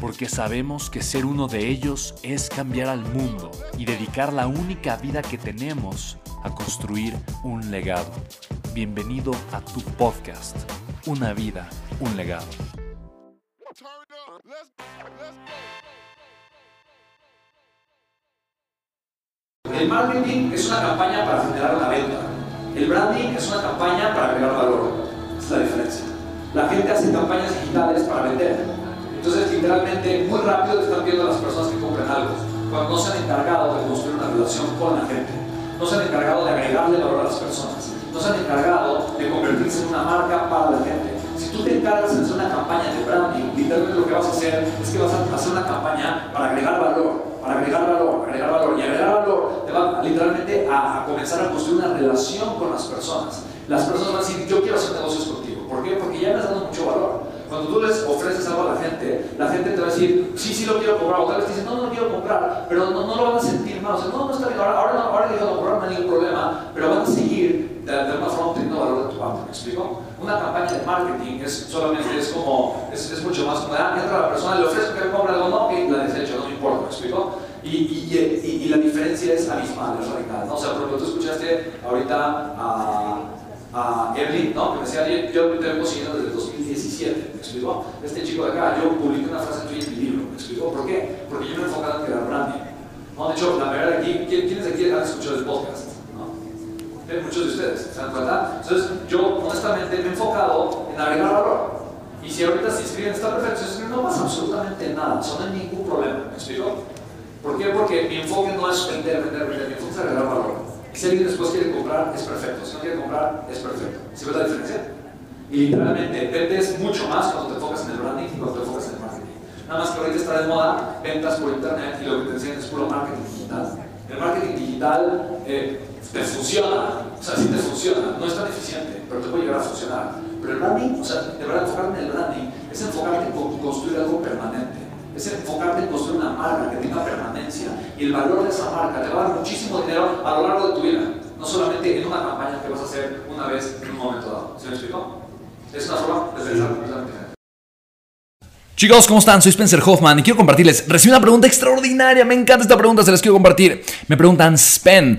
porque sabemos que ser uno de ellos es cambiar al mundo y dedicar la única vida que tenemos a construir un legado. Bienvenido a tu podcast, Una vida, un legado. El marketing es una campaña para generar una venta. El branding es una campaña para agregar valor. Esa es la diferencia. La gente hace campañas digitales para vender entonces, literalmente, muy rápido están viendo a las personas que compran algo, cuando no se han encargado de construir una relación con la gente, no se han encargado de agregarle valor a las personas, no se han encargado de convertirse en una marca para la gente. Si tú te encargas de hacer una campaña de branding, literalmente lo que vas a hacer es que vas a hacer una campaña para agregar valor, para agregar valor, agregar valor. Y agregar valor te va literalmente a, comenzar a construir una relación con las personas. Las personas van a decir, yo quiero hacer negocios contigo. ¿Por qué? Porque ya me has dado mucho valor. Tú les ofreces algo a la gente, la gente te va a decir, sí, sí lo quiero comprar, o tal vez te dicen, no, no lo quiero comprar, pero no, no lo van a sentir mal, o sea, no, no está bien, ahora, ahora, ahora he dejado de comprar, no hay ningún problema, pero van a seguir de, de alguna forma obteniendo valor de tu parte, ¿me explico? Una campaña de marketing es solamente, es como, es, es mucho más como, ah, entra la persona, le ofrezco que le compre algo, no, que la desecho, no me importa, ¿me explico? Y, y, y, y, la diferencia es abismal, es radical, ¿no? O sea, por ejemplo, tú escuchaste ahorita a, a Evelyn, ¿no? Que me decía, yo, yo te vengo siguiendo desde el 2017, ¿me explicó? Este chico de acá, yo publiqué una frase tuya en mi libro, ¿me explicó? ¿Por qué? Porque yo me he enfocado en crear branding. ¿no? De hecho, la mayoría de aquí, ¿quiénes de aquí han escuchado el podcast? ¿no? Muchos de ustedes, ¿se dan cuenta? Entonces, yo honestamente me he enfocado en agregar valor. Y si ahorita se inscriben, está perfecto, no pasa absolutamente nada, eso no hay ningún problema, ¿me explico? ¿Por qué? Porque mi enfoque no es vender, vender, vender, mi enfoque es agregar valor. Y si alguien después quiere comprar, es perfecto. Si no quiere comprar, es perfecto. ¿Sí ves la diferencia? Y literalmente vendes mucho más cuando te enfocas en el branding y cuando te enfocas en el marketing. Nada más que ahorita está de moda ventas por internet y lo que te enseñan es puro marketing digital. El marketing digital eh, te funciona, o sea, sí te funciona, no es tan eficiente, pero te puede llegar a funcionar. Pero el branding, o sea, de verdad enfocarte en el branding es enfocarte en construir algo permanente es enfocarte en construir una marca que tenga permanencia y el valor de esa marca te va a dar muchísimo dinero a lo largo de tu vida, no solamente en una campaña que vas a hacer una vez en un momento dado. ¿Se me explicó? Es una forma de pensar completamente diferente. Chicos, ¿cómo están? Soy Spencer Hoffman y quiero compartirles. Recibí una pregunta extraordinaria, me encanta esta pregunta, se las quiero compartir. Me preguntan, Spen,